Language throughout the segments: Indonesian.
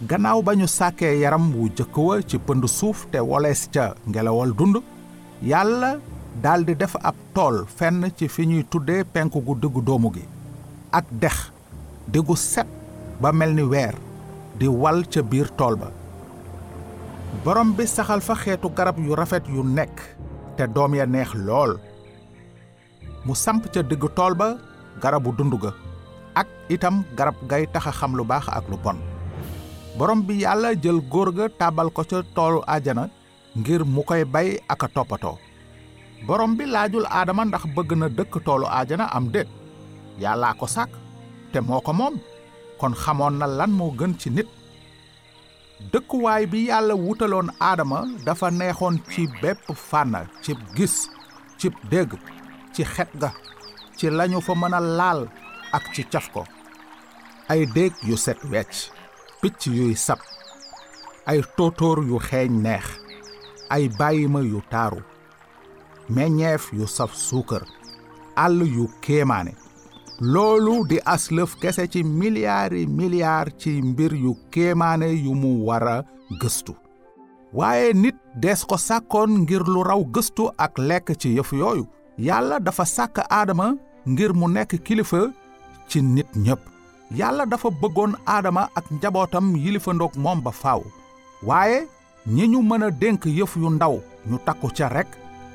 gannaaw ba ñu sàkkee yaram wu jëkk wa ci pënd suuf te wolees ca ngelawal dund. Yàlla daldi def ab tool fenn ci fi ñuy tuddee penku gu diggu doomu gi. Ak dex set ba mel ni weer di wal ca biir tool ba. Borom bi saxal fa xeetu garab yu rafet yu nekk te doom ya neex lool. Mu samp ca tool ba garabu dund ga ak itam garab gay taxa xam lu baax ak lu bon borom bi yàlla jël góor ga tàbbal ko ca toolu àjjana ngir mu koy bay ak toppatoo. Borom bi laajul aadama ndax bëgg na dëkk toolu àjjana am déet. Yàllaa ko sàkk te moo ko moom. Kon xamoon na lan moo gën ci nit. Dëkkuwaay bi yàlla wutaloon aadama dafa neexoon ci bépp fànn cib gis cib dégg ci xet ga ci lañu fa mën a laal ak ci caf ko. Ay déeg yu set wecc picc yuy sab ay tóotóor yu xeeñ neex ay bàyyima yu taaru meññeef yu saf suukar àll yu kéemaane loolu di aslëf kese ci miliyaari miliyaar ci mbir yu kéemaane yu mu war a gëstu. Waaye nit des ko sàkkoon ngir lu raw gëstu ak lekk ci yëf yooyu. Yàlla dafa sàkk aadama ngir mu nekk kilifa ci nit ñépp yàlla dafa bëggoon aadama ak njabootam yilifandoog moom ba faaw. Waaye ñi ñu mën a dénk yëf yu ndaw ñu takku ca rekk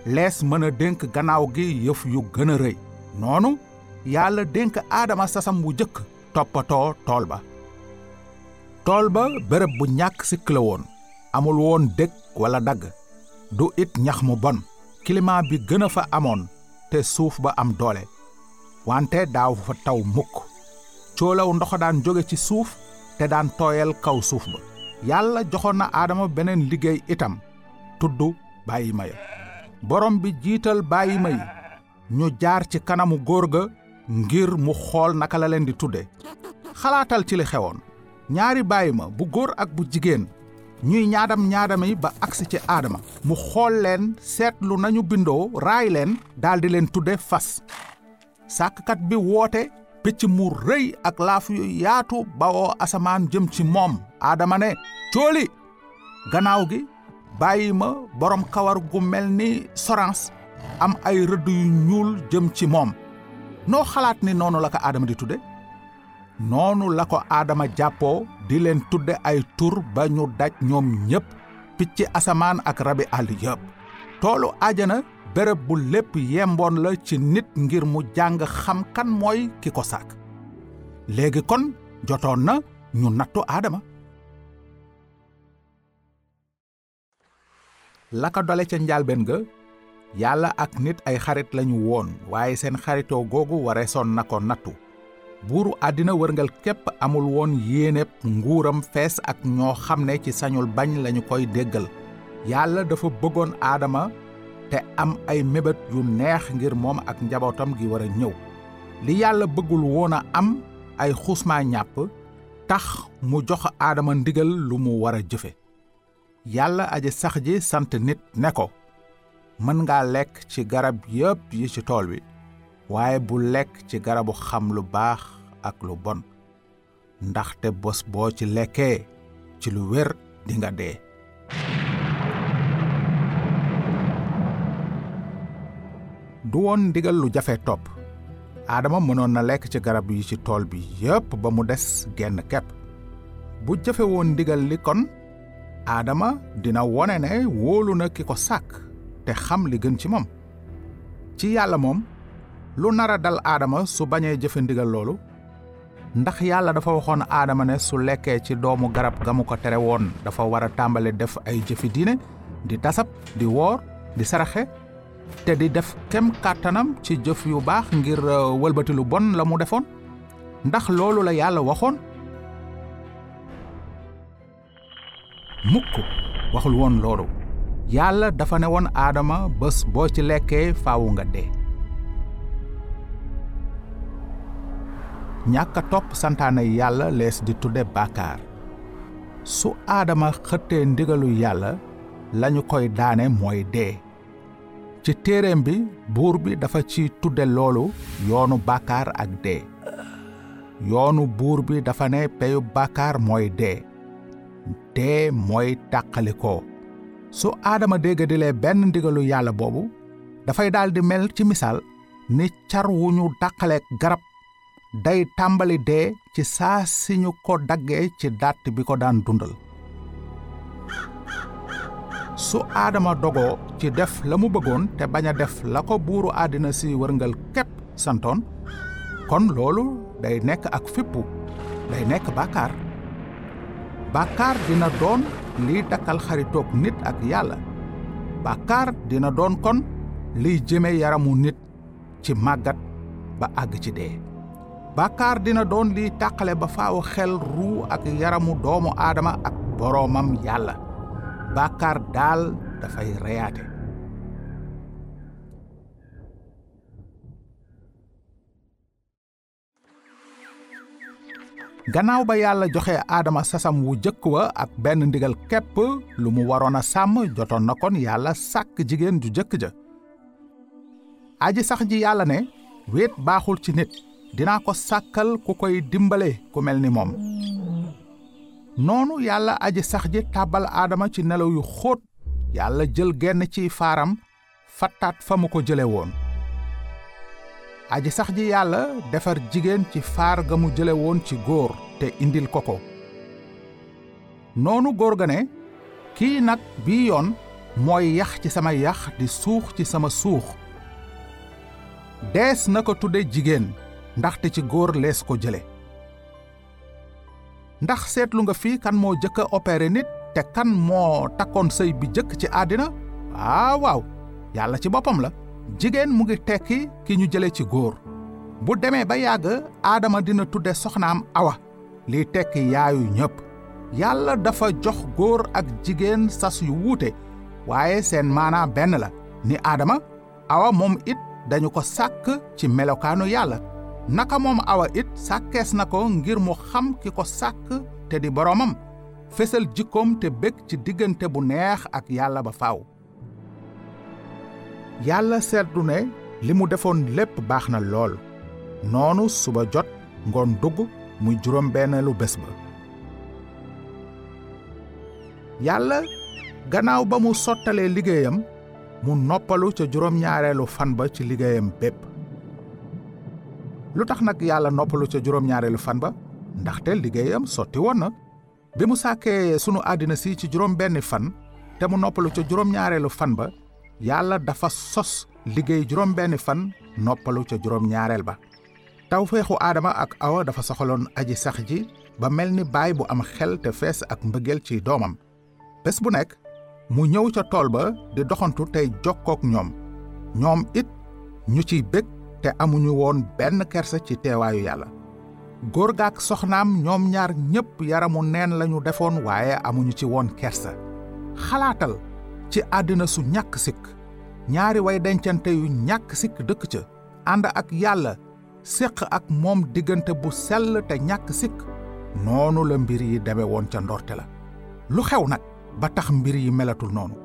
lees mën a dénk gannaaw gi yëf yu gën a rëy. Noonu yàlla dénk aadama sasam bu jëkk toppatoo tool ba. Tool ba bërëb bu ñàkk sikk woon amul woon dëkk wala dagg. Du it ñax mu bon. Climat bi gën a fa amoon te suuf ba am doole. Wante daaw fa taw mukk. Coolaw ndox daan jóge ci suuf te daan tooyal kaw suuf ba. Yàlla joxoon na aadama beneen liggéey itam tudd bàyyi borom bi jiital bàyyi ma yi ñu jaar ci kanamu góor ngir mu xool naka la leen di tudde. Xalaatal ci li xewoon. Ñaari bàyyi ma bu góor ak bu jigéen ñuy ñaadam ba agsi ci aadama. Mu xool leen seetlu nañu bindoo raay leen daldi leen tudde fas. Sàkkkat bi woote picc mu rëy ak laaf yu yaatu bawoo asamaan jëm ci moom. Aadama ne cooli gannaaw gi bàyyi ma borom kawar gu mel ni sorans am ay rëdd yu ñuul jëm ci moom. Noo xalaat ni noonu la ko aadama di tudde? Noonu la ko aadama jàppoo di leen tudde ay tur ba ñu daj ñoom ñépp picc asamaan ak rabi àll yépp. Toolu béréb bu lépp yemboon la ci nit ngir mu jàng xam kan mooy ki ko sàkk. Léegi kon jotoon na ñu nattu aadama la ko dole ca njaalbeen ga yàlla ak nit ay xarit lañu woon waaye seen xaritoo googu wareesoon na ko nattu. Buuru àddina wërngal képp amul woon yéeneb nguuram fees ak ñoo xam ne ci sañul bañ lañu koy déggal. Yàlla dafa bëggoon aadama te am ay mébét yu neex ngir moom ak njabootam gi war a ñëw. Li yàlla bëggul woon a am ay xusmaa ñàpp tax mu jox aadama ndigal lu mu war a jëfe. Yàlla aji sax ji sant nit ne ko mën ngaa lekk ci garab yépp yi ci tool bi waaye bu lekk ci garabu xam lu baax ak lu bon. Ndaxte bés boo ci lekkee ci lu wér dinga dee. Du woon ndigal lu jafe topp aadama mënoon na lekk ci garab yi ci tool bi yépp ba mu des genn kepp. Bu jafe woon ndigal li kon aadama dina wone ne wóolu na ki ko sàkk te xam li gën ci moom. Ci yàlla moom lu nara dal aadama su bañee jëfe ndigal loolu ndax yàlla dafa waxoon aadama ne su lekkee ci doomu garab ga mu ko tere woon dafa war a tàmbale def ay jëfi diine di tasab di woor di saraxe te di def kem kàttanam ci jëf yu baax ngir wëlbati lu bon la mu defoon. Ndax loolu la yàlla waxoon. Mukk waxul woon loolu. Yàlla dafa ne woon aadama bés boo ci lekkee faawu nga dee. Ñàkk topp santaane yàlla lees di tudde bàkkaar. Su aadama xëttee ndigalu yàlla lañu koy daane mooy dee. Ci téereem bi buur bi dafa ci tudde loolu yoonu bàkkaar ak dee. Yoonu buur bi dafa ne peyu bàkkaar mooy dee. Dee mooy tàqalikoo. Su aadama déggadilee benn ndigalu yàlla boobu dafay daldi mel ci misaal ni car wu ñu dàqaleek garab day tàmbali dee ci saa ko daggee ci dàtt bi ko daan dundal su aadama dogoo ci def la mu te bañ def la ko buuru àddina si wërngal képp santoon kon loolu day nekk ak fippu day nekk bàkkaar. Bàkkaar dina doon liy dakkal xaritoog nit ak yàlla. Bàkkaar dina doon kon liy jëme yaramu nit ci màggat ba àgg ci dee. Bàkkaar dina doon liy tàqale ba faaw xel ruu ak yaramu doomu aadama ak boroomam yàlla bàkkaar daal dafay reyaate gannaaw ba yàlla joxe aadama sasam wu jëkk wa ak benn ndigal képp lu mu waroon a sàmm jotoon na kon yàlla sàkk jigéen ju jëkk ja aji sax ji yàlla ne wéet baaxul ci nit dinaa ko sàkkal ku koy dimbale ku mel ni moom noonu yàlla aji sax ji tàbbal aadama ci nelaw yu xóot. yàlla jël genn ci faaram fattaat fa mu ko jële woon. aji sax ji yàlla defar jigéen ci faar ga mu jële woon ci góor te indil ko ko. noonu góor ga ne kii nag bii yoon mooy yax ci sama yax di suux ci sama suux. dees na ko tudde jigéen ndaxte ci góor lees ko jële. Ndax seetlu nga fii kan moo jëkk a opéré nit te kan moo takkoon sëy bi jëkk ci àddina? Waaw waaw. Yàlla ci boppam la. Jigéen mu ngi tekki ki ñu jële ci góor. Bu demee ba yàgg aadama dina tudde soxnaam awa. Liy tekki yaayu ñépp. Yàlla dafa jox góor ak jigéen sas yu wuute. Waaye seen maanaa benn la. Ni aadama awa moom it dañu ko sàkk ci melokaanu yàlla naka moom awa it sàkkees na ko ngir mu xam ki ko sàkk te di boroomam. Fesal jikkoom te bég ci diggante bu neex ak yàlla ba faaw. Yàlla seetlu ne li mu defoon lépp baax na lool. Noonu suba jot ngoon dugg muy juróom benneelu bés ba. Yàlla gannaaw ba mu sottalee liggéeyam mu noppalu ca juróom ñaareelu fan ba ci liggéeyam bépp lu tax nag yàlla noppalu ca juróom ñaareelu fan ba? Ndaxte liggéeyam sotti woon na. Bi mu sàkkee sunu àddina si ci juróom benni fan te mu noppalu ca juróom ñaareelu fan ba yàlla dafa sos liggéey juróom benni fan noppalu ca juróom ñaareel ba. Tawféexu aadama ak awa dafa soxaloon aji sax ba mel ni baay bu am xel te fees ak mbëggeel ci doomam. Bés bu nekk mu ñëw ca tool ba di doxantu tey jokkook ñoom. Ñoom it ñu ciy bég te amuñu woon benn kersa ci teewaayu yàlla. Góor gaak soxnaam ñoom ñaar ñépp yaramu neen lañu defoon waaye amuñu ci woon kersa. Xalaatal ci àddina su ñàkk sikk. Ñaari way dencante yu ñàkk sikk dëkk ca. Ànd ak yàlla séq ak moom diggante bu sell te ñàkk sikk. Noonu la mbir yi deme woon ca ndorte la. Lu xew nag ba tax mbir yi melatul noonu